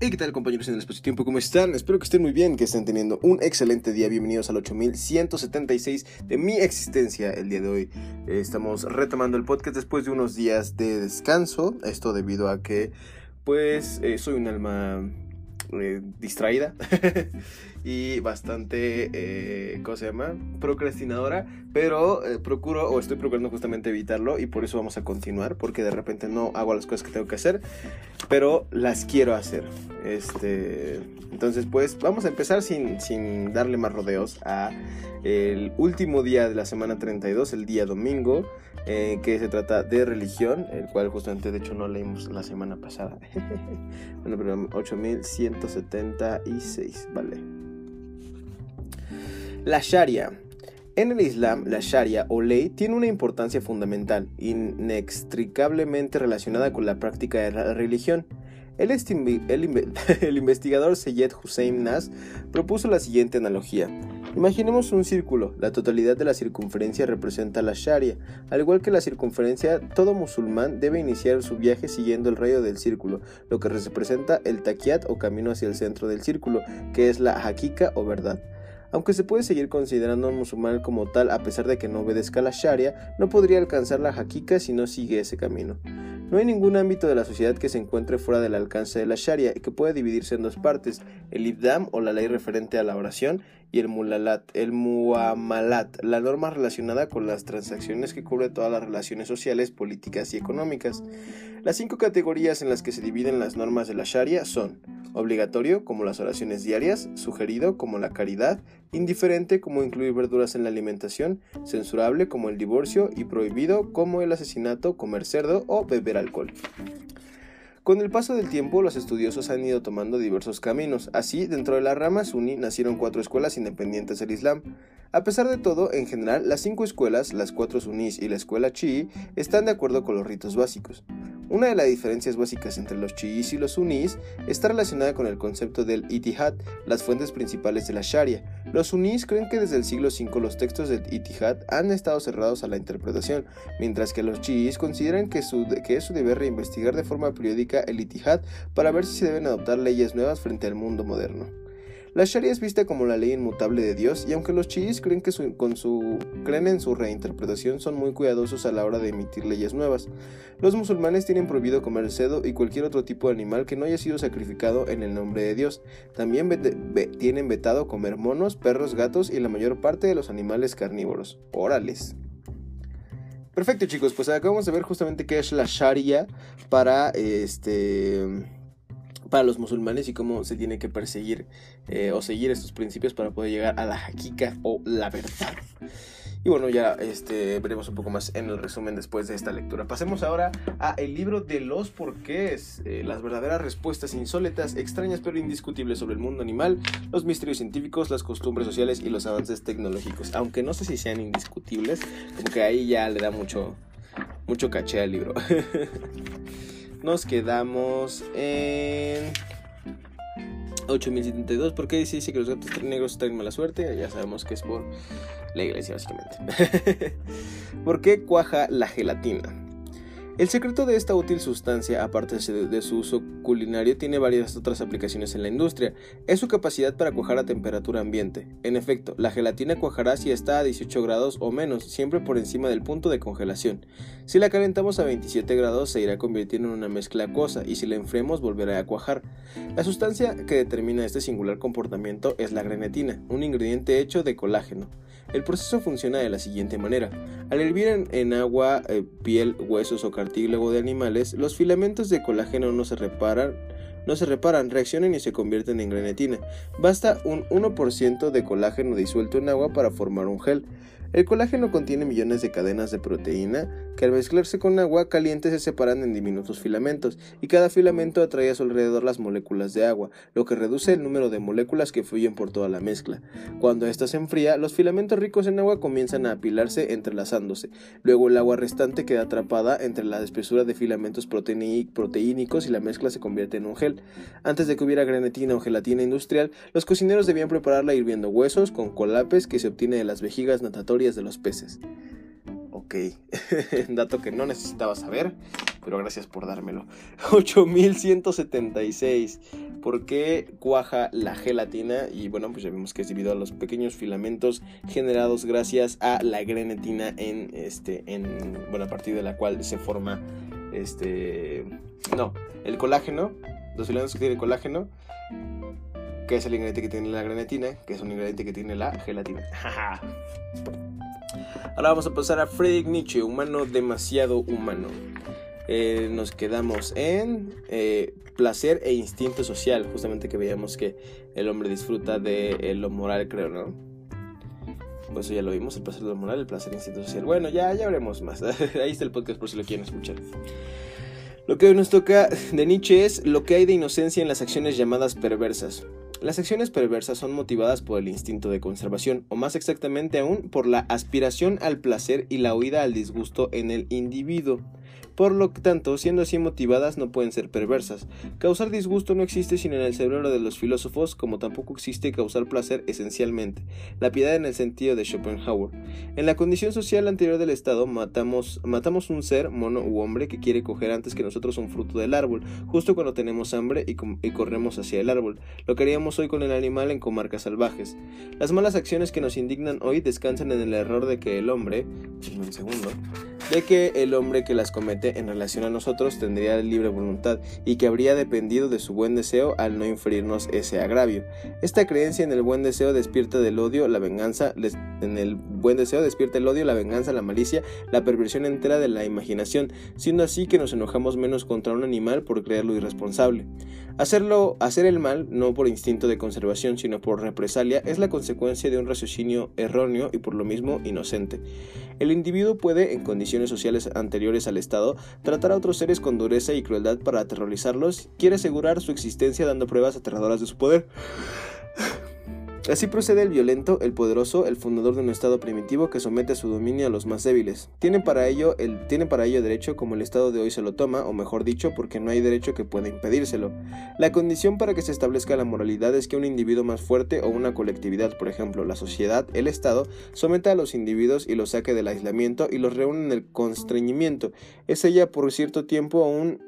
Hey, ¿qué tal compañeros en el espacio tiempo? ¿Cómo están? Espero que estén muy bien, que estén teniendo un excelente día. Bienvenidos al 8176 de mi existencia el día de hoy. Estamos retomando el podcast después de unos días de descanso. Esto debido a que, pues, eh, soy un alma eh, distraída y bastante, eh, ¿cómo se llama? Procrastinadora, pero eh, procuro o estoy procurando justamente evitarlo y por eso vamos a continuar, porque de repente no hago las cosas que tengo que hacer, pero las quiero hacer. Este, entonces, pues vamos a empezar sin, sin darle más rodeos a el último día de la semana 32, el día domingo, eh, que se trata de religión, el cual justamente de hecho no leímos la semana pasada. bueno, pero 8176, vale. La Sharia. En el Islam, la Sharia o ley tiene una importancia fundamental, inextricablemente relacionada con la práctica de la religión. El, investigador Seyed Hussein Nas propuso la siguiente analogía. Imaginemos un círculo. La totalidad de la circunferencia representa la Sharia. Al igual que la circunferencia, todo musulmán debe iniciar su viaje siguiendo el rayo del círculo, lo que representa el taquiat o camino hacia el centro del círculo, que es la hakika o verdad. Aunque se puede seguir considerando musulmán como tal a pesar de que no obedezca la Sharia, no podría alcanzar la hakika si no sigue ese camino. No hay ningún ámbito de la sociedad que se encuentre fuera del alcance de la Sharia y que pueda dividirse en dos partes, el ibdam o la ley referente a la oración y el mulalat, el muamalat, la norma relacionada con las transacciones que cubre todas las relaciones sociales, políticas y económicas. Las cinco categorías en las que se dividen las normas de la Sharia son obligatorio, como las oraciones diarias, sugerido, como la caridad, indiferente, como incluir verduras en la alimentación, censurable, como el divorcio, y prohibido, como el asesinato, comer cerdo o beber alcohol. Con el paso del tiempo, los estudiosos han ido tomando diversos caminos. Así, dentro de la rama suní nacieron cuatro escuelas independientes del Islam. A pesar de todo, en general, las cinco escuelas, las cuatro sunís y la escuela chií, están de acuerdo con los ritos básicos. Una de las diferencias básicas entre los chiíes y los sunís está relacionada con el concepto del itihad, las fuentes principales de la sharia. Los sunís creen que desde el siglo V los textos del itihad han estado cerrados a la interpretación, mientras que los chiíes consideran que, que es su deber reinvestigar de forma periódica el itihad para ver si se deben adoptar leyes nuevas frente al mundo moderno. La Sharia es vista como la ley inmutable de Dios y aunque los chiíes creen, que con su, creen en su reinterpretación son muy cuidadosos a la hora de emitir leyes nuevas, los musulmanes tienen prohibido comer cedo y cualquier otro tipo de animal que no haya sido sacrificado en el nombre de Dios. También tienen vetado comer monos, perros, gatos y la mayor parte de los animales carnívoros. Orales. Perfecto chicos, pues acabamos de ver justamente qué es la Sharia para este para los musulmanes y cómo se tiene que perseguir eh, o seguir estos principios para poder llegar a la hakika o la verdad. Y bueno, ya este, veremos un poco más en el resumen después de esta lectura. Pasemos ahora a el libro de los porqués, eh, las verdaderas respuestas insólitas, extrañas pero indiscutibles sobre el mundo animal, los misterios científicos, las costumbres sociales y los avances tecnológicos. Aunque no sé si sean indiscutibles, como que ahí ya le da mucho, mucho caché al libro. nos quedamos en 8072. ¿Por qué dice que los gatos negros traen mala suerte? Ya sabemos que es por la iglesia, básicamente. ¿Por qué cuaja la gelatina? El secreto de esta útil sustancia, aparte de su uso culinario, tiene varias otras aplicaciones en la industria. Es su capacidad para cuajar a temperatura ambiente. En efecto, la gelatina cuajará si está a 18 grados o menos, siempre por encima del punto de congelación. Si la calentamos a 27 grados, se irá convirtiendo en una mezcla acuosa y si la enfriamos, volverá a cuajar. La sustancia que determina este singular comportamiento es la grenetina, un ingrediente hecho de colágeno. El proceso funciona de la siguiente manera. Al hervir en, agua, eh, piel, huesos o cartílago de animales, los filamentos de colágeno no se reparan, no se reaccionan y se convierten en grenetina. Basta un 1% de colágeno disuelto en agua para formar un gel. El colágeno contiene millones de cadenas de proteína que al mezclarse con agua caliente se separan en diminutos filamentos y cada filamento atrae a su alrededor las moléculas de agua, lo que reduce el número de moléculas que fluyen por toda la mezcla. Cuando ésta se enfría, los filamentos ricos en agua comienzan a apilarse entrelazándose. Luego el agua restante queda atrapada entre la espesura de filamentos proteínicos y la mezcla se convierte en un gel. Antes de que hubiera grenetina o gelatina industrial, los cocineros debían prepararla hirviendo huesos con colapes que se obtiene de las vejigas natatorias de los peces. Ok, dato que no necesitaba saber. pero gracias por dármelo. 8176. ¿Por qué cuaja la gelatina? Y bueno, pues ya vimos que es debido a los pequeños filamentos generados gracias a la grenetina en este en bueno, a partir de la cual se forma este no, el colágeno, los filamentos que tiene el colágeno que es el ingrediente que tiene la grenetina, que es un ingrediente que tiene la gelatina. Ahora vamos a pasar a Friedrich Nietzsche, humano demasiado humano. Eh, nos quedamos en eh, placer e instinto social, justamente que veíamos que el hombre disfruta de lo moral, creo, ¿no? Pues eso ya lo vimos, el placer de lo moral, el placer e instinto social. Bueno, ya, ya veremos más. Ahí está el podcast por si lo quieren escuchar. Lo que hoy nos toca de Nietzsche es lo que hay de inocencia en las acciones llamadas perversas. Las acciones perversas son motivadas por el instinto de conservación, o más exactamente aún por la aspiración al placer y la huida al disgusto en el individuo. Por lo tanto, siendo así motivadas, no pueden ser perversas. Causar disgusto no existe sino en el cerebro de los filósofos, como tampoco existe causar placer esencialmente. La piedad en el sentido de Schopenhauer. En la condición social anterior del Estado, matamos, un ser, mono u hombre, que quiere coger antes que nosotros un fruto del árbol, justo cuando tenemos hambre y, y corremos hacia el árbol. Lo que haríamos hoy con el animal en comarcas salvajes. Las malas acciones que nos indignan hoy descansan en el error de que el hombre, un segundo, de que el hombre que las comete en relación a nosotros tendría libre voluntad y que habría dependido de su buen deseo al no inferirnos ese agravio. Esta creencia en el buen deseo despierta del odio, la venganza, en el buen deseo despierta el odio, la venganza, la malicia, la perversión entera de la imaginación, siendo así que nos enojamos menos contra un animal por creerlo irresponsable. Hacerlo, hacer el mal, no por instinto de conservación, sino por represalia, es la consecuencia de un raciocinio erróneo y por lo mismo inocente. El individuo puede, en condiciones sociales anteriores al Estado, tratar a otros seres con dureza y crueldad para aterrorizarlos, quiere asegurar su existencia dando pruebas aterradoras de su poder. Así procede el violento, el poderoso, el fundador de un estado primitivo que somete a su dominio a los más débiles. Tiene para ello, el, tiene para ello derecho como el estado de hoy se lo toma, o mejor dicho, porque no hay derecho que pueda impedírselo. La condición para que se establezca la moralidad es que un individuo más fuerte o una colectividad, por ejemplo, la sociedad, el Estado, someta a los individuos y los saque del aislamiento y los reúne en el constreñimiento. Es ella por cierto tiempo un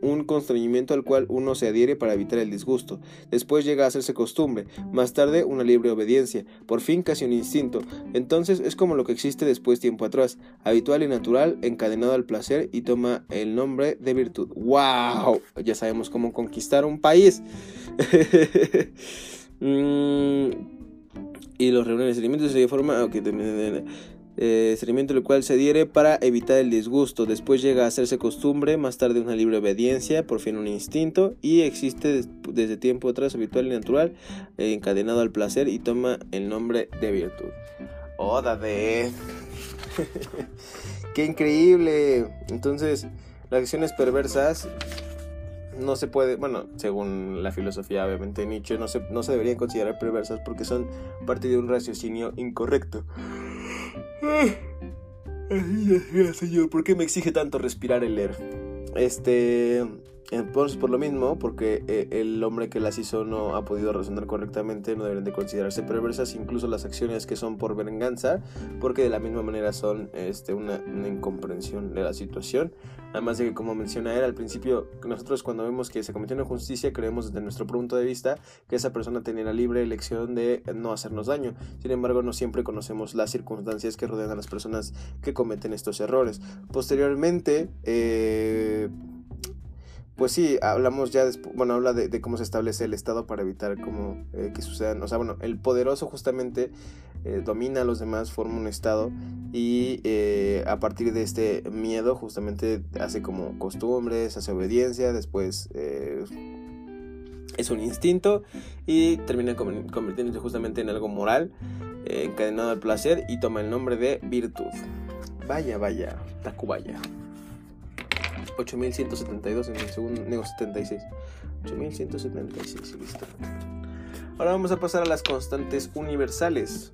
un constreñimiento al cual uno se adhiere para evitar el disgusto. Después llega a hacerse costumbre, más tarde una libre obediencia, por fin casi un instinto. Entonces es como lo que existe después tiempo atrás, habitual y natural, encadenado al placer y toma el nombre de virtud. ¡Wow! Ya sabemos cómo conquistar un país. Mm, y los reuniones de alimentos se forma... Okay, eh, el cual se adhiere para evitar el disgusto. Después llega a hacerse costumbre, más tarde una libre obediencia, por fin un instinto, y existe desde tiempo atrás habitual y natural, encadenado al placer y toma el nombre de virtud. ¡Oda de! ¡Qué increíble! Entonces, las acciones perversas no se puede, bueno, según la filosofía obviamente Nietzsche, no se, no se deberían considerar perversas porque son parte de un raciocinio incorrecto. Señor, ¿por qué me exige tanto respirar el leer? Este, pues por lo mismo, porque eh, el hombre que las hizo no ha podido razonar correctamente, no deben de considerarse perversas, incluso las acciones que son por venganza, porque de la misma manera son este, una, incomprensión de la situación. Además de que, como menciona él al principio, nosotros cuando vemos que se cometió una injusticia, creemos desde nuestro punto de vista que esa persona tenía la libre elección de no hacernos daño. Sin embargo, no siempre conocemos las circunstancias que rodean a las personas que cometen estos errores. Posteriormente, eh, pues sí, hablamos ya, después, bueno, habla de, cómo se establece el Estado para evitar como, eh, que sucedan, o sea, bueno, el poderoso justamente eh, domina a los demás, forma un Estado y eh, a partir de este miedo justamente hace como costumbres, hace obediencia, después es un instinto y termina convirtiéndose justamente en algo moral, encadenado al placer y toma el nombre de virtud. Vaya, vaya, Tacubaya. 8172 en el segundo, digo 76. 8176, listo. Ahora vamos a pasar a las constantes universales.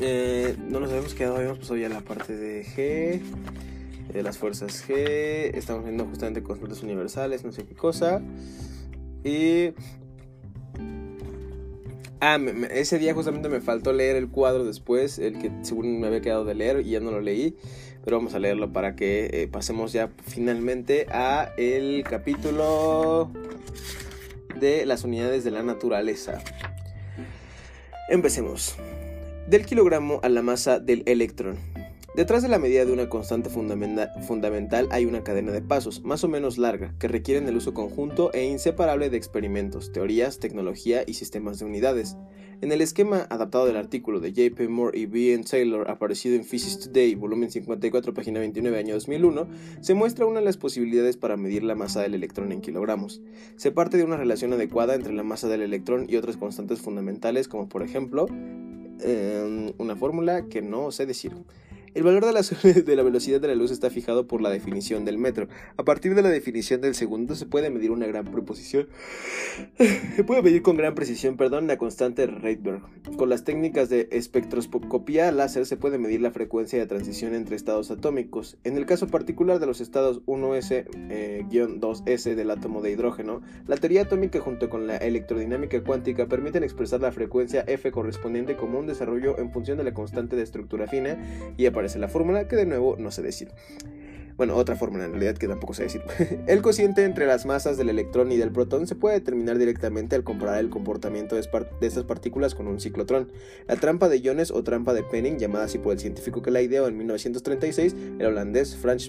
Eh, no nos habíamos quedado, habíamos pasado ya la parte de G, de las fuerzas G. Estamos viendo justamente constantes universales, no sé qué cosa. Y. Ah, ese día justamente me faltó leer el cuadro después, el que según me había quedado de leer y ya no lo leí. Pero vamos a leerlo para que eh, pasemos ya finalmente a el capítulo de las unidades de la naturaleza. Empecemos. Del kilogramo a la masa del electrón. Detrás de la medida de una constante fundamental hay una cadena de pasos, más o menos larga, que requieren el uso conjunto e inseparable de experimentos, teorías, tecnología y sistemas de unidades. En el esquema adaptado del artículo de J.P. Moore y B. N. Taylor aparecido en Physics Today, volumen 54, página 29, año 2001, se muestra una de las posibilidades para medir la masa del electrón en kilogramos. Se parte de una relación adecuada entre la masa del electrón y otras constantes fundamentales, como por ejemplo, em, una fórmula que no sé decir. El valor de la, velocidad de la luz está fijado por la definición del metro. A partir de la definición del segundo se puede medir una gran proposición. Se puede medir con gran precisión, perdón, la constante de Rydberg. Con las técnicas de espectroscopía láser se puede medir la frecuencia de transición entre estados atómicos. En el caso particular de los estados 1s-2s eh, del átomo de hidrógeno, la teoría atómica junto con la electrodinámica cuántica permiten expresar la frecuencia f correspondiente como un desarrollo en función de la constante de estructura fina y a aparece la fórmula que de nuevo no sé decir. Bueno, otra fórmula en realidad que tampoco sé decir. el cociente entre las masas del electrón y del protón se puede determinar directamente al comparar el comportamiento de, estas partículas con un ciclotrón. La trampa de iones o trampa de Penning, llamada así por el científico que la ideó en 1936, el holandés Franz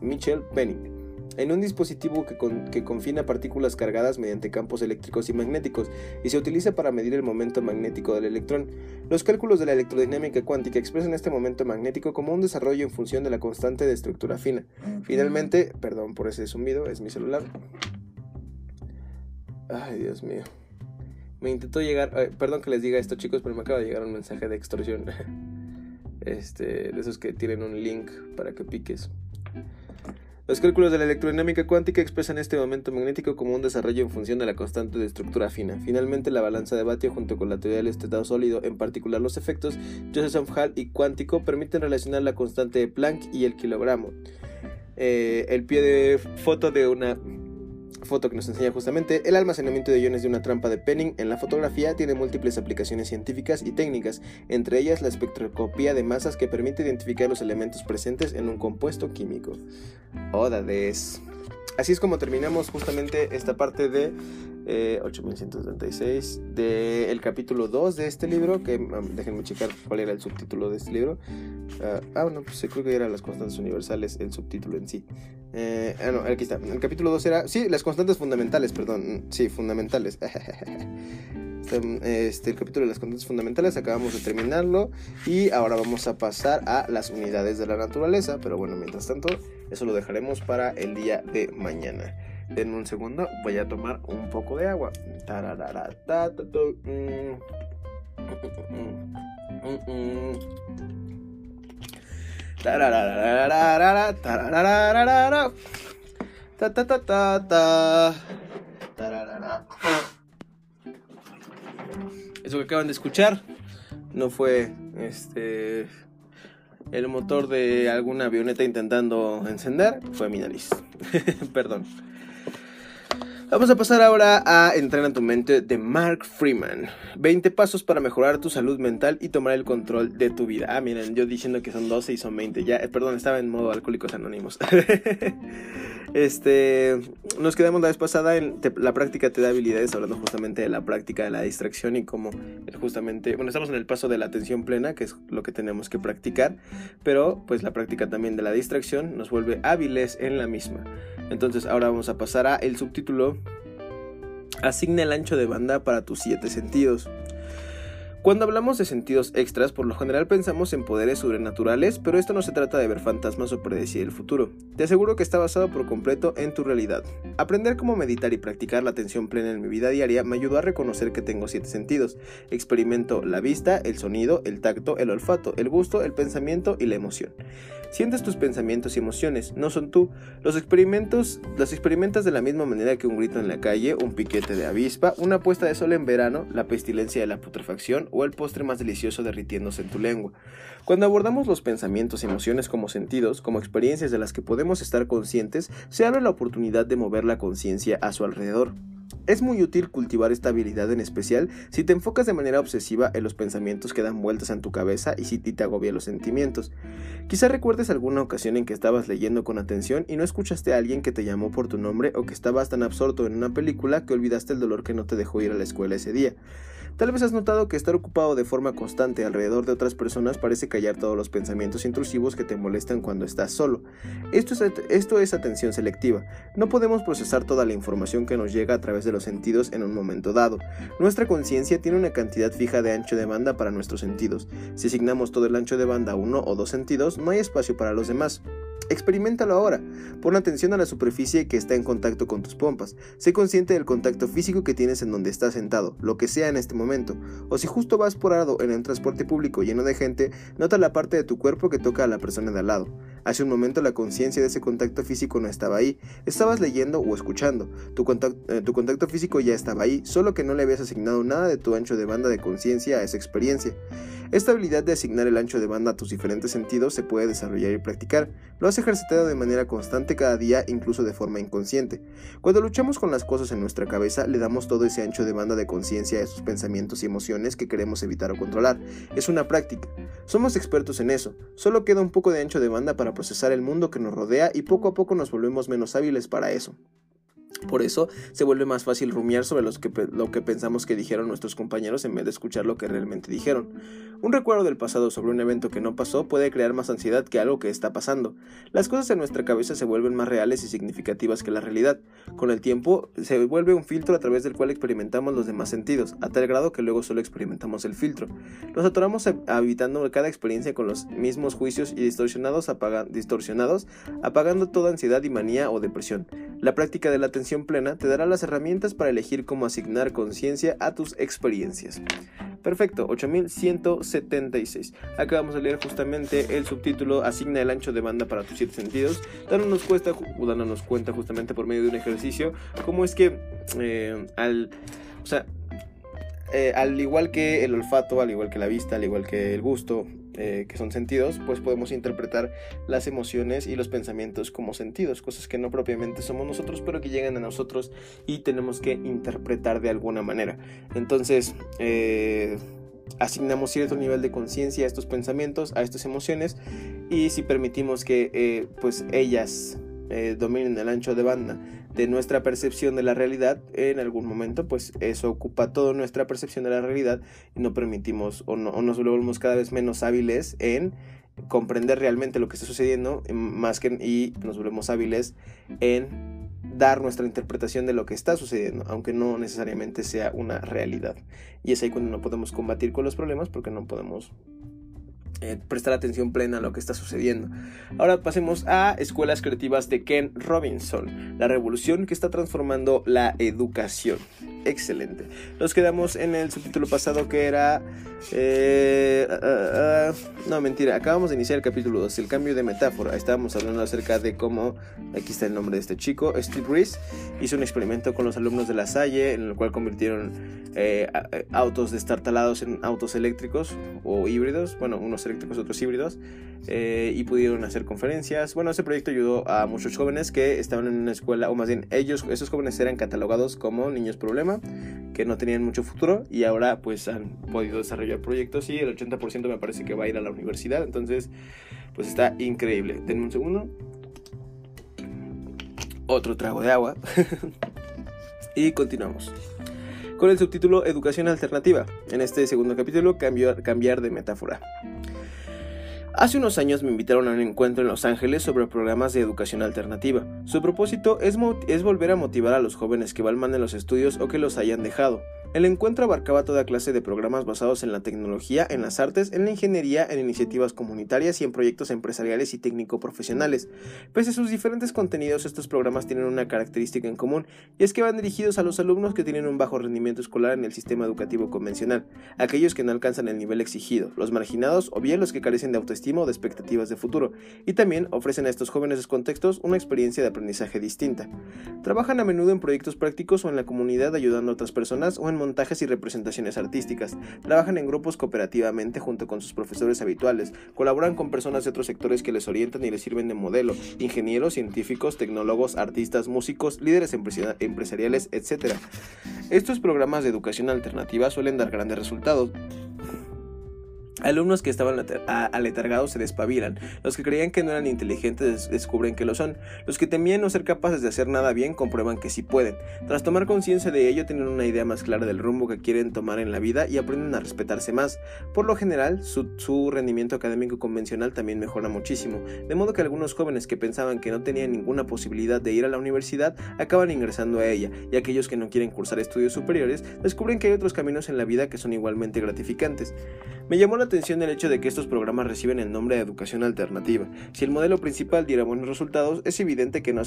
Michel Penning en un dispositivo que, confina partículas cargadas mediante campos eléctricos y magnéticos y se utiliza para medir el momento magnético del electrón. Los cálculos de la electrodinámica cuántica expresan este momento magnético como un desarrollo en función de la constante de estructura fina. Finalmente, perdón por ese zumbido, es mi celular. Ay, Dios mío. Me intentó llegar, perdón que les diga esto chicos, pero me acaba de llegar un mensaje de extorsión. Este, de esos que tienen un link para que piques. Los cálculos de la electrodinámica cuántica expresan este momento magnético como un desarrollo en función de la constante de estructura fina. Finalmente, la balanza de Batio junto con la teoría del estado sólido, en particular los efectos Josephson-Hall y cuántico, permiten relacionar la constante de Planck y el kilogramo. Eh, el pie de foto de una foto que nos enseña justamente el almacenamiento de iones de una trampa de Penning en la fotografía tiene múltiples aplicaciones científicas y técnicas, entre ellas la espectroscopía de masas que permite identificar los elementos presentes en un compuesto químico. Odades. Así es como terminamos justamente esta parte de 8176 eh, del capítulo 2 de este libro, que um, déjenme checar cuál era el subtítulo de este libro. ah, ah bueno, pues creo que eran las constantes universales, el subtítulo en sí. Eh, ah, no, aquí está. El capítulo 2 era, sí, las constantes fundamentales, perdón, sí, fundamentales. Este, este, el capítulo de las constantes fundamentales acabamos de terminarlo y ahora vamos a pasar a las unidades de la naturaleza, pero bueno, mientras tanto, eso lo dejaremos para el día de mañana. En un segundo voy a tomar un poco de agua. Eso que acaban de escuchar no fue este el motor de alguna avioneta intentando encender, fue mi nariz. Perdón. Vamos a pasar ahora a Entrar en tu mente de Mark Freeman. 20 pasos para mejorar tu salud mental y tomar el control de tu vida. Ah, miren, yo diciendo que son 12 y son 20. Ya, eh, perdón, estaba en modo alcohólicos anónimos. este, nos quedamos la vez pasada en la práctica te da habilidades, hablando justamente de la práctica de la distracción y cómo justamente, bueno, estamos en el paso de la atención plena, que es lo que tenemos que practicar, pero pues la práctica también de la distracción nos vuelve hábiles en la misma. Entonces ahora vamos a pasar a el subtítulo Asigna el ancho de banda para tus siete sentidos. Cuando hablamos de sentidos extras, por lo general pensamos en poderes sobrenaturales, pero esto no se trata de ver fantasmas o predecir el futuro. Te aseguro que está basado por completo en tu realidad. Aprender cómo meditar y practicar la atención plena en mi vida diaria me ayudó a reconocer que tengo siete sentidos. Experimento la vista, el sonido, el tacto, el olfato, el gusto, el pensamiento y la emoción. Sientes tus pensamientos y emociones, no son tú. Los experimentos los experimentas de la misma manera que un grito en la calle, un piquete de avispa, una puesta de sol en verano, la pestilencia de la putrefacción o el postre más delicioso derritiéndose en tu lengua. Cuando abordamos los pensamientos y emociones como sentidos, como experiencias de las que podemos estar conscientes, se abre la oportunidad de mover la conciencia a su alrededor. Es muy útil cultivar esta habilidad en especial si te enfocas de manera obsesiva en los pensamientos que dan vueltas en tu cabeza y si te agobia los sentimientos. Quizá recuerdes alguna ocasión en que estabas leyendo con atención y no escuchaste a alguien que te llamó por tu nombre o que estabas tan absorto en una película que olvidaste el dolor que no te dejó ir a la escuela ese día. Tal vez has notado que estar ocupado de forma constante alrededor de otras personas parece callar todos los pensamientos intrusivos que te molestan cuando estás solo. Esto es, esto es atención selectiva. No podemos procesar toda la información que nos llega a través de los sentidos en un momento dado. Nuestra conciencia tiene una cantidad fija de ancho de banda para nuestros sentidos. Si asignamos todo el ancho de banda a uno o dos sentidos, no hay espacio para los demás. Experimentalo ahora. Pon atención a la superficie que está en contacto con tus pompas. Sé consciente del contacto físico que tienes en donde estás sentado, lo que sea en este momento. O si justo vas por en un transporte público lleno de gente, nota la parte de tu cuerpo que toca a la persona de al lado. Hace un momento la conciencia de ese contacto físico no estaba ahí. Estabas leyendo o escuchando. Tu contacto, eh, tu contacto físico ya estaba ahí, solo que no le habías asignado nada de tu ancho de banda de conciencia a esa experiencia. Esta habilidad de asignar el ancho de banda a tus diferentes sentidos se puede desarrollar y practicar. Lo has ejercitado de manera constante cada día, incluso de forma inconsciente. Cuando luchamos con las cosas en nuestra cabeza, le damos todo ese ancho de banda de conciencia a esos pensamientos y emociones que queremos evitar o controlar. Es una práctica. Somos expertos en eso. Solo queda un poco de ancho de banda para procesar el mundo que nos rodea y poco a poco nos volvemos menos hábiles para eso. Por eso se vuelve más fácil rumiar sobre lo que pensamos que dijeron nuestros compañeros en vez de escuchar lo que realmente dijeron. Un recuerdo del pasado sobre un evento que no pasó puede crear más ansiedad que algo que está pasando. Las cosas en nuestra cabeza se vuelven más reales y significativas que la realidad. Con el tiempo se vuelve un filtro a través del cual experimentamos los demás sentidos, a tal grado que luego solo experimentamos el filtro. Nos atoramos habitando cada experiencia con los mismos juicios y distorsionados apagando toda ansiedad y manía o depresión. La práctica de la atención plena te dará las herramientas para elegir cómo asignar conciencia a tus experiencias. Perfecto, 8176. Acabamos de leer justamente el subtítulo Asigna el ancho de banda para tus siete sentidos, dándonos, cuenta, dándonos cuenta justamente por medio de un ejercicio cómo es que eh, al... O sea, eh, al igual que el olfato, al igual que la vista, al igual que el gusto, eh, que son sentidos, pues podemos interpretar las emociones y los pensamientos como sentidos, cosas que no propiamente somos nosotros, pero que llegan a nosotros y tenemos que interpretar de alguna manera. Entonces, eh, asignamos cierto nivel de conciencia a estos pensamientos, a estas emociones, y si permitimos que eh, pues ellas dominen el ancho de banda de nuestra percepción de la realidad, en algún momento, pues eso ocupa toda nuestra percepción de la realidad y no permitimos o, no, nos volvemos cada vez menos hábiles en comprender realmente lo que está sucediendo más que y nos volvemos hábiles en dar nuestra interpretación de lo que está sucediendo, aunque no necesariamente sea una realidad. Y es ahí cuando no podemos combatir con los problemas porque no podemos eh, prestar atención plena a lo que está sucediendo. Ahora pasemos a Escuelas Creativas de Ken Robinson, la revolución que está transformando la educación. Excelente. Nos quedamos en el subtítulo pasado que era... Eh, ah, ah, ah, no, mentira, acabamos de iniciar el capítulo 2, el cambio de metáfora. Estábamos hablando acerca de cómo, aquí está el nombre de este chico, Steve Reese, hizo un experimento con los alumnos de la Salle, en el cual convirtieron eh, autos destartalados en autos eléctricos o híbridos, bueno, unos eléctricos, otros híbridos, eh, y pudieron hacer conferencias. Bueno, ese proyecto ayudó a muchos jóvenes que estaban en una escuela, o más bien ellos, esos jóvenes eran catalogados como niños problema, que no tenían mucho futuro y ahora pues han podido desarrollar proyectos y el 80% me parece que va a ir a la universidad. Entonces, pues está increíble. Denme un segundo. Otro trago de agua. y continuamos con el subtítulo Educación Alternativa. En este segundo capítulo, cambiar de metáfora. Hace unos años me invitaron a un encuentro en Los Ángeles sobre programas de educación alternativa. Su propósito es, es volver a motivar a los jóvenes que van mal en los estudios o que los hayan dejado, el encuentro abarcaba toda clase de programas basados en la tecnología, en las artes, en la ingeniería, en iniciativas comunitarias y en proyectos empresariales y técnico-profesionales. Pese a sus diferentes contenidos, estos programas tienen una característica en común, y es que van dirigidos a los alumnos que tienen un bajo rendimiento escolar en el sistema educativo convencional, aquellos que no alcanzan el nivel exigido, los marginados o bien los que carecen de autoestima o de expectativas de futuro, y también ofrecen a estos jóvenes contextos una experiencia de aprendizaje distinta. Trabajan a menudo en proyectos prácticos o en la comunidad ayudando a otras personas o en montajes y representaciones artísticas, trabajan en grupos cooperativamente junto con sus profesores habituales, colaboran con personas de otros sectores que les orientan y les sirven de modelo, ingenieros, científicos, tecnólogos, artistas, músicos, líderes empresariales, etc. Estos programas de educación alternativa suelen dar grandes resultados. Alumnos que estaban aletargados se despabilan, los que creían que no eran inteligentes descubren que lo son, los que temían no ser capaces de hacer nada bien comprueban que sí pueden. Tras tomar conciencia de ello tienen una idea más clara del rumbo que quieren tomar en la vida y aprenden a respetarse más. Por lo general, su, rendimiento académico convencional también mejora muchísimo, de modo que algunos jóvenes que pensaban que no tenían ninguna posibilidad de ir a la universidad acaban ingresando a ella, y aquellos que no quieren cursar estudios superiores descubren que hay otros caminos en la vida que son igualmente gratificantes. Me llamó la atención el hecho de que estos programas reciben el nombre de educación alternativa. Si el modelo principal diera buenos resultados, es evidente que no,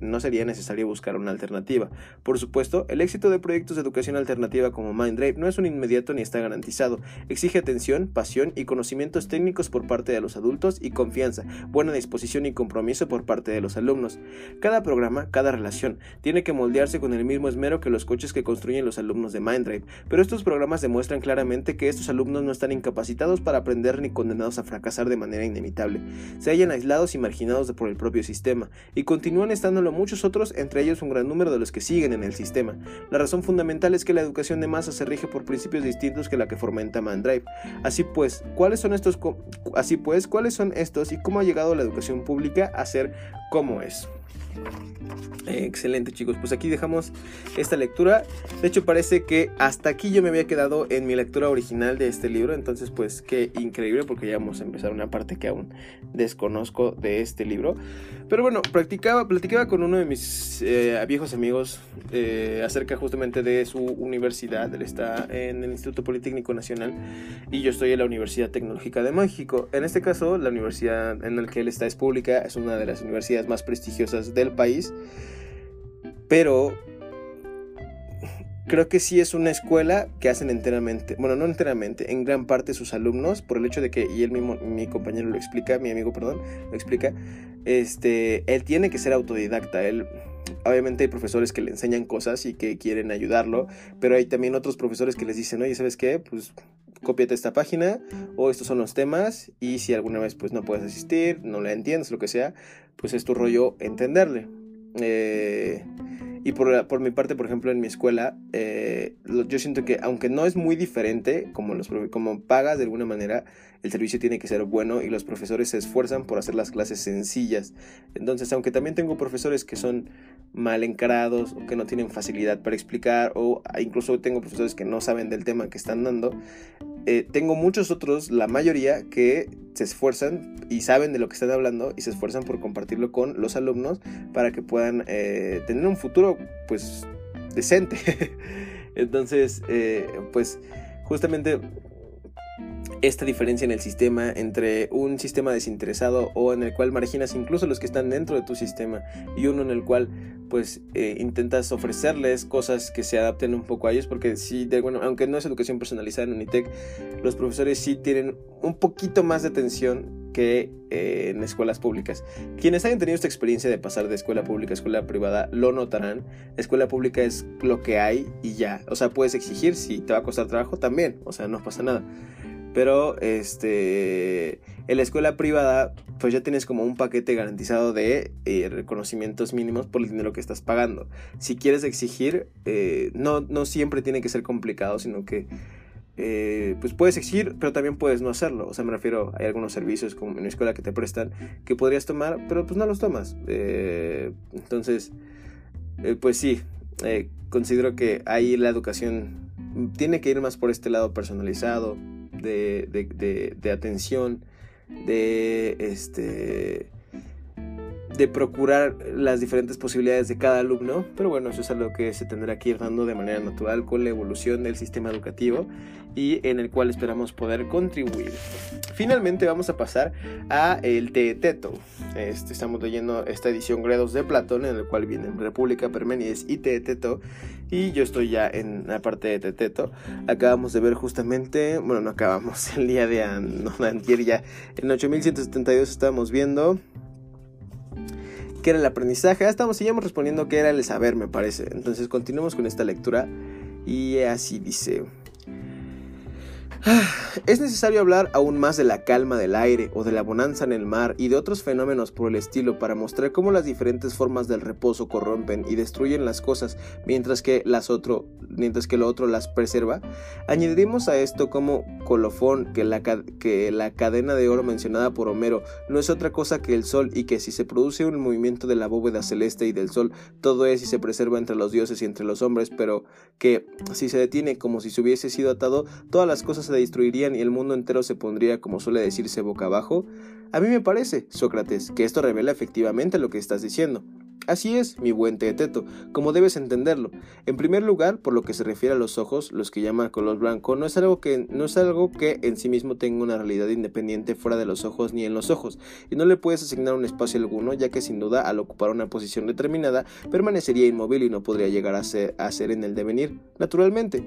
no sería necesario buscar una alternativa. Por supuesto, el éxito de proyectos de educación alternativa como Minddrive no es un inmediato ni está garantizado. Exige atención, pasión y conocimientos técnicos por parte de los adultos y confianza, buena disposición y compromiso por parte de los alumnos. Cada programa, cada relación, tiene que moldearse con el mismo esmero que los coches que construyen los alumnos de Minddrive, pero estos programas demuestran claramente que estos alumnos no están incapacitados para aprender ni condenados a fracasar de manera inevitable. Se hallan aislados y marginados por el propio sistema, y continúan estándolo muchos otros, entre ellos un gran número de los que siguen en el sistema. La razón fundamental es que la educación de masa se rige por principios distintos que la que fomenta Mandrive. Así pues, ¿cuáles son estos así pues, cuáles son estos y cómo ha llegado la educación pública a ser como es? Excelente chicos, pues aquí dejamos esta lectura. De hecho parece que hasta aquí yo me había quedado en mi lectura original de este libro, entonces pues qué increíble porque ya vamos a empezar una parte que aún desconozco de este libro. Pero bueno, practicaba, platicaba con uno de mis eh, viejos amigos eh, acerca justamente de su universidad. Él está en el Instituto Politécnico Nacional y yo estoy en la Universidad Tecnológica de México. En este caso, la universidad en la que él está es pública, es una de las universidades más prestigiosas del país. Pero creo que sí es una escuela que hacen enteramente, bueno, no enteramente, en gran parte sus alumnos, por el hecho de que, y él mismo, mi compañero lo explica, mi amigo, perdón, lo explica, este, él tiene que ser autodidacta, él... Obviamente hay profesores que le enseñan cosas y que quieren ayudarlo, pero hay también otros profesores que les dicen, oye, ¿sabes qué? Pues cópiate esta página o estos son los temas y si alguna vez pues no puedes asistir, no la entiendes, lo que sea, pues es tu rollo entenderle. Eh, y por, por, mi parte, por ejemplo, en mi escuela, eh, yo siento que aunque no es muy diferente, como, los, como pagas de alguna manera, el servicio tiene que ser bueno y los profesores se esfuerzan por hacer las clases sencillas. Entonces, aunque también tengo profesores que son mal encarados o que no tienen facilidad para explicar o incluso tengo profesores que no saben del tema que están dando, eh, tengo muchos otros, la mayoría, que se esfuerzan y saben de lo que están hablando y se esfuerzan por compartirlo con los alumnos para que puedan eh, tener un futuro, pues, decente. Entonces, eh, pues, justamente esta diferencia en el sistema entre un sistema desinteresado o en el cual marginas incluso los que están dentro de tu sistema y uno en el cual pues eh, intentas ofrecerles cosas que se adapten un poco a ellos porque sí, de, bueno, aunque no es educación personalizada en Unitec, los profesores sí tienen un poquito más de atención que eh, en escuelas públicas. Quienes hayan tenido esta experiencia de pasar de escuela pública a escuela privada lo notarán. Escuela pública es lo que hay y ya. O sea, puedes exigir si te va a costar trabajo también. O sea, no pasa nada. Pero este, en la escuela privada, pues ya tienes como un paquete garantizado de eh, reconocimientos mínimos por el dinero que estás pagando. Si quieres exigir, eh, no, no siempre tiene que ser complicado, sino que eh, pues puedes exigir, pero también puedes no hacerlo. O sea, me refiero, hay algunos servicios como en la escuela que te prestan que podrías tomar, pero pues no los tomas. entonces, pues sí, considero que ahí la educación tiene que ir más por este lado personalizado, de, atención, de este de procurar las diferentes posibilidades de cada alumno, pero bueno, eso es algo que se tendrá que ir dando de manera natural con la evolución del sistema educativo y en el cual esperamos poder contribuir. Finalmente vamos a pasar a el Teeteto. Este, estamos leyendo esta edición Gredos de Platón, en el cual vienen República, Permenides y Teeteto, y yo estoy ya en la parte de Teeteto. Acabamos de ver justamente, bueno, no acabamos, el día de, no, antier ya, en 8172 estábamos viendo qué era el aprendizaje. Ah, estamos, seguimos respondiendo qué era el saber, me parece. Entonces continuamos con esta lectura Y así dice. Es necesario hablar aún más de la calma del aire o de la bonanza en el mar y de otros fenómenos por el estilo para mostrar cómo las diferentes formas del reposo corrompen y destruyen las cosas mientras que, las otro, mientras que lo otro las preserva. Añadiremos a esto como colofón que la, que la cadena de oro mencionada por Homero no es otra cosa que el sol y que si se produce un movimiento de la bóveda celeste y del sol, todo es y se preserva entre los dioses y entre los hombres, pero que si se detiene como si se hubiese sido atado, todas las cosas se destruirían y el mundo entero se pondría, como suele decirse, boca abajo? A mí me parece, Sócrates, que esto revela efectivamente lo que estás diciendo. Así es, mi buen Teeteto, como debes entenderlo. En primer lugar, por lo que se refiere a los ojos, los que llaman color blanco, no es algo que, no es algo que en sí mismo tenga una realidad independiente fuera de los ojos ni en los ojos, y no le puedes asignar un espacio alguno, ya que sin duda al ocupar una posición determinada, permanecería inmóvil y no podría llegar a ser, a ser en el devenir, naturalmente.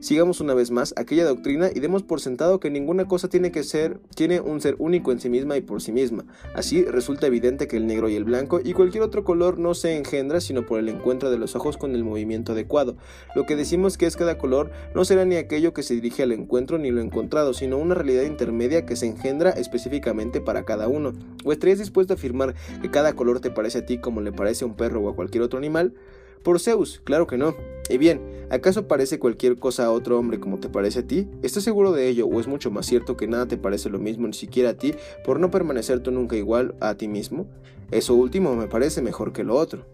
Sigamos una vez más aquella doctrina y demos por sentado que ninguna cosa tiene que ser, tiene un ser único en sí misma y por sí misma. Así resulta evidente que el negro y el blanco y cualquier otro color no se engendra sino por el encuentro de los ojos con el movimiento adecuado. Lo que decimos que es cada color no será ni aquello que se dirige al encuentro ni lo encontrado, sino una realidad intermedia que se engendra específicamente para cada uno. ¿O estarías dispuesto a afirmar que cada color te parece a ti como le parece a un perro o a cualquier otro animal? Por Zeus, claro que no. Y bien, ¿acaso parece cualquier cosa a otro hombre como te parece a ti? ¿Estás seguro de ello o es mucho más cierto que nada te parece lo mismo ni siquiera a ti por no permanecer tú nunca igual a ti mismo? Eso último me parece mejor que lo otro.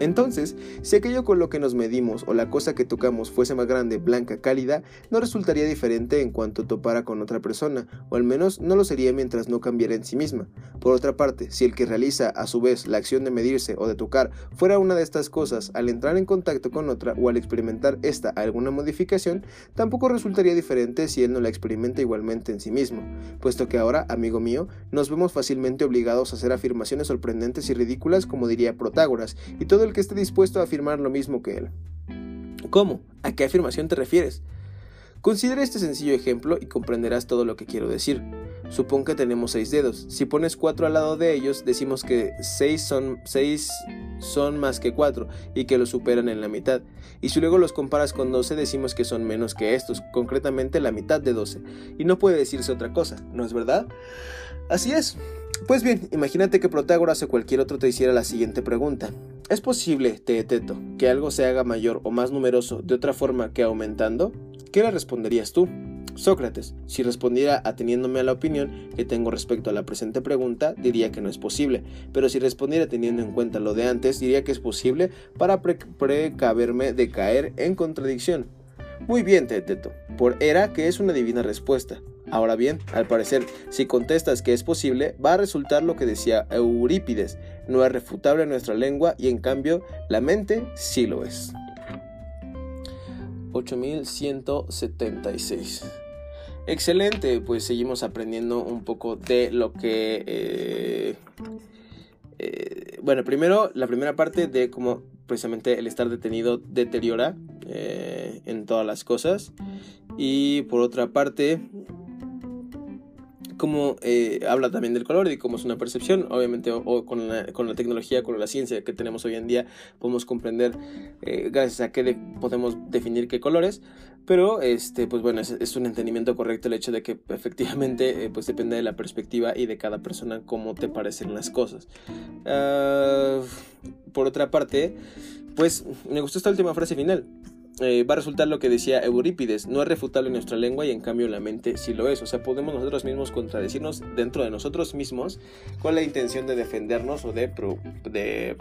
Entonces, si aquello con lo que nos medimos o la cosa que tocamos fuese más grande, blanca, cálida, no resultaría diferente en cuanto topara con otra persona, o al menos no lo sería mientras no cambiara en sí misma. Por otra parte, si el que realiza a su vez la acción de medirse o de tocar fuera una de estas cosas, al entrar en contacto con otra o al experimentar esta alguna modificación, tampoco resultaría diferente si él no la experimenta igualmente en sí mismo, puesto que ahora, amigo mío, nos vemos fácilmente obligados a hacer afirmaciones sorprendentes y ridículas como diría Protágoras, y todo el que esté dispuesto a afirmar lo mismo que él. ¿Cómo? ¿A qué afirmación te refieres? Considera este sencillo ejemplo y comprenderás todo lo que quiero decir. Supón que tenemos seis dedos. Si pones cuatro al lado de ellos, decimos que seis son, seis son más que cuatro y que los superan en la mitad. Y si luego los comparas con 12, decimos que son menos que estos, concretamente la mitad de 12. Y no puede decirse otra cosa, ¿no es verdad? Así es. Pues bien, imagínate que Protágoras o cualquier otro te hiciera la siguiente pregunta. ¿Es posible, Teeteto, que algo se haga mayor o más numeroso de otra forma que aumentando? ¿Qué le responderías tú? Sócrates, si respondiera ateniéndome a la opinión que tengo respecto a la presente pregunta, diría que no es posible, pero si respondiera teniendo en cuenta lo de antes, diría que es posible para precaverme de caer en contradicción. Muy bien, Teeteto, por era que es una divina respuesta. Ahora bien, al parecer, si contestas que es posible, va a resultar lo que decía Eurípides, no es refutable nuestra lengua y en cambio la mente sí lo es. 8176. Excelente, pues seguimos aprendiendo un poco de lo que... Eh, eh, bueno, primero, la primera parte de cómo precisamente el estar detenido deteriora eh, en todas las cosas. Y por otra parte, cómo eh, habla también del color y cómo es una percepción. Obviamente, o, con, la, tecnología, con la ciencia que tenemos hoy en día, podemos comprender eh, gracias a qué podemos definir qué colores. Pero, este, pues bueno, es, un entendimiento correcto el hecho de que efectivamente, eh, pues depende de la perspectiva y de cada persona cómo te parecen las cosas. Uh, por otra parte, pues me gustó esta última frase final. Eh, va a resultar lo que decía Eurípides, no es refutable nuestra lengua y en cambio la mente sí lo es. O sea, podemos nosotros mismos contradecirnos dentro de nosotros mismos con la intención de defendernos o de, de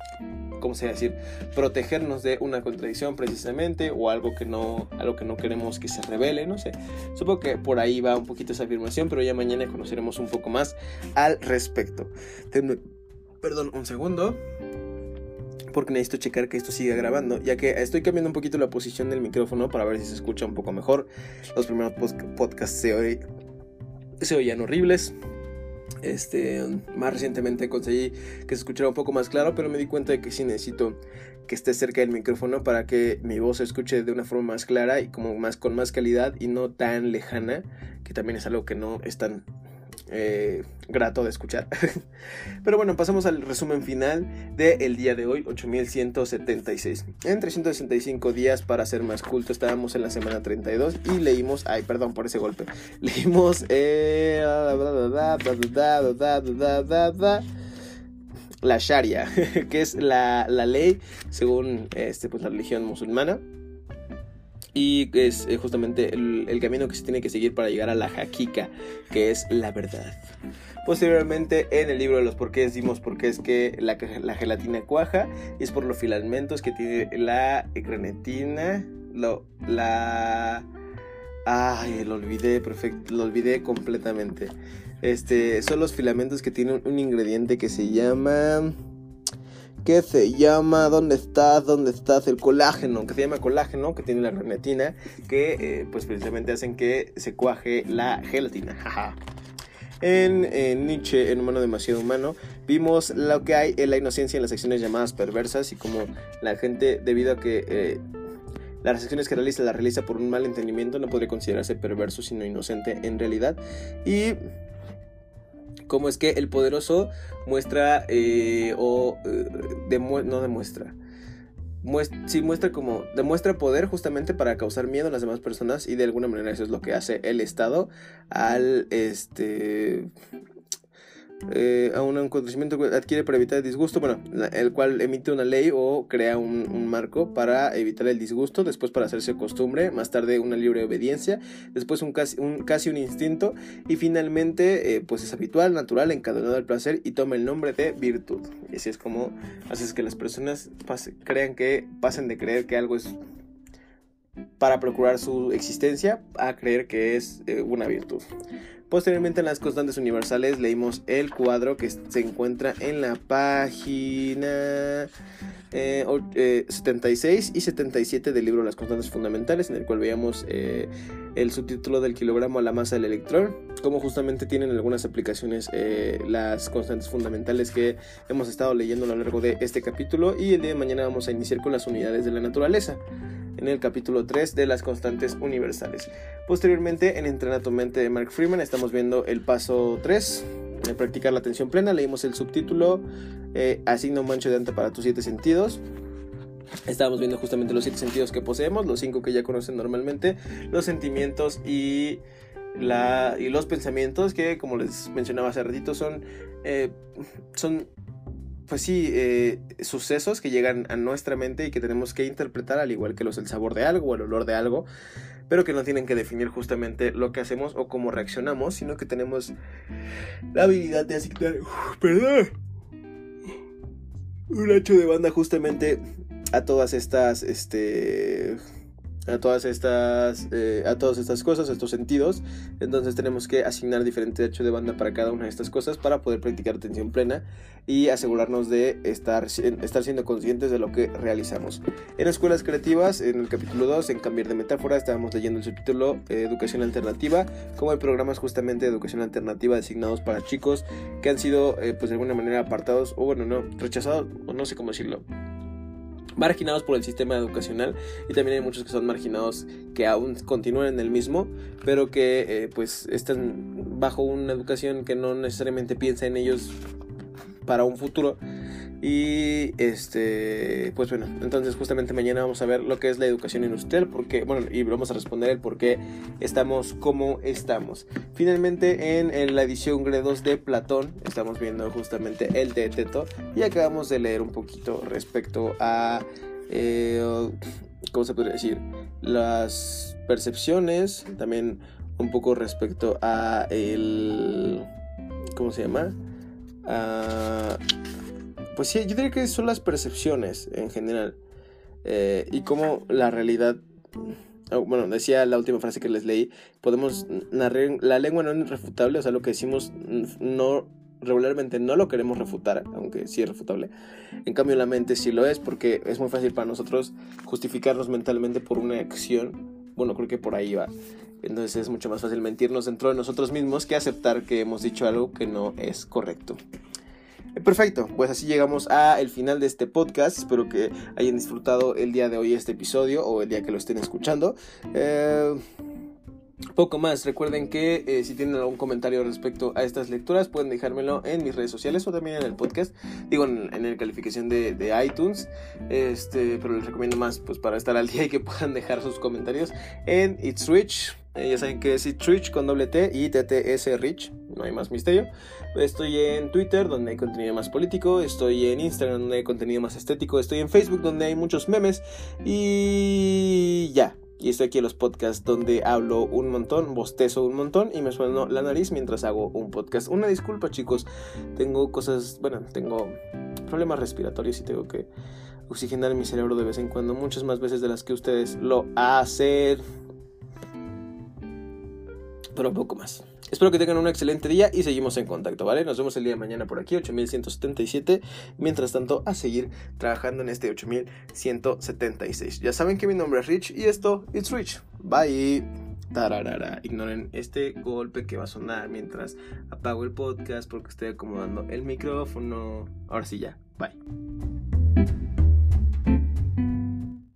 ¿cómo se decir? protegernos de una contradicción precisamente o algo que no, algo que no queremos que se revele, no sé. Supongo que por ahí va un poquito esa afirmación, pero ya mañana conoceremos un poco más al respecto. Perdón, un segundo porque necesito checar que esto siga grabando, ya que estoy cambiando un poquito la posición del micrófono para ver si se escucha un poco mejor. Los primeros podcasts se, oían horribles. Este, más recientemente conseguí que se escuchara un poco más claro, pero me di cuenta de que sí necesito que esté cerca del micrófono para que mi voz se escuche de una forma más clara y como más con más calidad y no tan lejana, que también es algo que no es tan eh, grato de escuchar. Pero bueno, pasamos al resumen final del día de hoy, 8176. En 365 días, para ser más culto, estábamos en la semana 32 y leímos, ay, perdón por ese golpe, leímos la Sharia, que es la, la ley según este, pues, la religión musulmana y es eh, justamente el, camino que se tiene que seguir para llegar a la hakika, que es la verdad. Posteriormente, en el libro de los porqués, dimos por qué es que la, la, gelatina cuaja, y es por los filamentos que tiene la grenetina, lo, la... Ay, lo olvidé, perfecto, lo olvidé completamente. Este, son los filamentos que tienen un ingrediente que se llama que se llama ¿Dónde estás? ¿Dónde estás? El colágeno, que se llama colágeno, que tiene la grenetina, que eh, pues precisamente hacen que se cuaje la gelatina. En, Nietzsche, en Humano Demasiado Humano, vimos lo que hay en la inocencia en las acciones llamadas perversas y como la gente, debido a que eh, las acciones que realiza la realiza por un mal entendimiento, no podría considerarse perverso, sino inocente en realidad. Y cómo es que el poderoso muestra eh, o eh, no demuestra. sí muestra como demuestra poder justamente para causar miedo a las demás personas y de alguna manera eso es lo que hace el Estado al este eh, a un acontecimiento que adquiere para evitar el disgusto, bueno, el cual emite una ley o crea un, marco para evitar el disgusto, después para hacerse costumbre, más tarde una libre obediencia, después un casi un, instinto y finalmente eh, pues es habitual, natural, encadenado al placer y toma el nombre de virtud. Y así es como haces que las personas crean que pasen de creer que algo es para procurar su existencia a creer que es eh, una virtud. Posteriormente en las constantes universales leímos el cuadro que se encuentra en la página 76 eh, y 77 del libro Las constantes fundamentales, en el cual veíamos eh, el subtítulo del kilogramo a la masa del electrón, como justamente tienen algunas aplicaciones las constantes fundamentales que hemos estado leyendo a lo largo de este capítulo y el día de mañana vamos a iniciar con las unidades de la naturaleza en el capítulo 3 de las constantes universales. Posteriormente, en Entrena tu mente de Mark Freeman, estamos viendo el paso 3, de practicar la atención plena. Leímos el subtítulo, eh, asigna un mancho de anta para tus siete sentidos. Estábamos viendo justamente los siete sentidos que poseemos, los cinco que ya conocen normalmente, los sentimientos y, la, y los pensamientos que, como les mencionaba hace ratito, son, eh, son pues sí, eh, sucesos que llegan a nuestra mente y que tenemos que interpretar al igual que los el sabor de algo o el olor de algo, pero que no tienen que definir justamente lo que hacemos o cómo reaccionamos, sino que tenemos la habilidad de asignar, perdón, un hecho de banda justamente a todas estas, este, a todas estas eh, a todas estas cosas, a estos sentidos. Entonces tenemos que asignar diferente hecho de banda para cada una de estas cosas para poder practicar atención plena y asegurarnos de estar, estar siendo conscientes de lo que realizamos. En escuelas creativas, en el capítulo 2, en cambiar de metáfora, estábamos leyendo el subtítulo eh, Educación Alternativa, como hay programas justamente de educación alternativa designados para chicos que han sido eh, pues de alguna manera apartados o bueno, no, rechazados o no sé cómo decirlo marginados por el sistema educacional y también hay muchos que son marginados que aún continúan en el mismo pero que eh, pues están bajo una educación que no necesariamente piensa en ellos para un futuro y este, pues bueno, entonces justamente mañana vamos a ver lo que es la educación industrial, porque, bueno, y vamos a responder el por qué estamos como estamos. Finalmente, en, la edición Gredos de Platón, estamos viendo justamente el Teto y acabamos de leer un poquito respecto a, eh, ¿cómo se podría decir? Las percepciones, también un poco respecto a el, ¿cómo se llama? A pues sí, yo diría que son las percepciones en general. Eh, y cómo la realidad. Bueno, decía la última frase que les leí. Podemos narrar. La lengua no es refutable, o sea, lo que decimos no regularmente no lo queremos refutar, aunque sí es refutable. En cambio, la mente sí lo es, porque es muy fácil para nosotros justificarnos mentalmente por una acción. Bueno, creo que por ahí va. Entonces es mucho más fácil mentirnos dentro de nosotros mismos que aceptar que hemos dicho algo que no es correcto. Perfecto, pues así llegamos al final de este podcast. Espero que hayan disfrutado el día de hoy este episodio o el día que lo estén escuchando. Eh, poco más, recuerden que eh, si tienen algún comentario respecto a estas lecturas pueden dejármelo en mis redes sociales o también en el podcast, digo en, la calificación de, de, iTunes, este, pero les recomiendo más pues para estar al día y que puedan dejar sus comentarios en It's Rich, eh, ya saben que es It's Rich con doble T y TTS Rich, no hay más misterio. Estoy en Twitter donde hay contenido más político, estoy en Instagram donde hay contenido más estético, estoy en Facebook donde hay muchos memes y ya. Y estoy aquí en los podcasts donde hablo un montón, bostezo un montón y me sueno la nariz mientras hago un podcast. Una disculpa chicos, tengo cosas, bueno, tengo problemas respiratorios y tengo que oxigenar mi cerebro de vez en cuando, muchas más veces de las que ustedes lo hacen. Pero poco más. Espero que tengan un excelente día y seguimos en contacto, ¿vale? Nos vemos el día de mañana por aquí, 8177. Mientras tanto, a seguir trabajando en este 8176. Ya saben que mi nombre es Rich y esto, it's Rich. Bye. Tararara. Ignoren este golpe que va a sonar mientras apago el podcast porque estoy acomodando el micrófono. Ahora sí ya. Bye.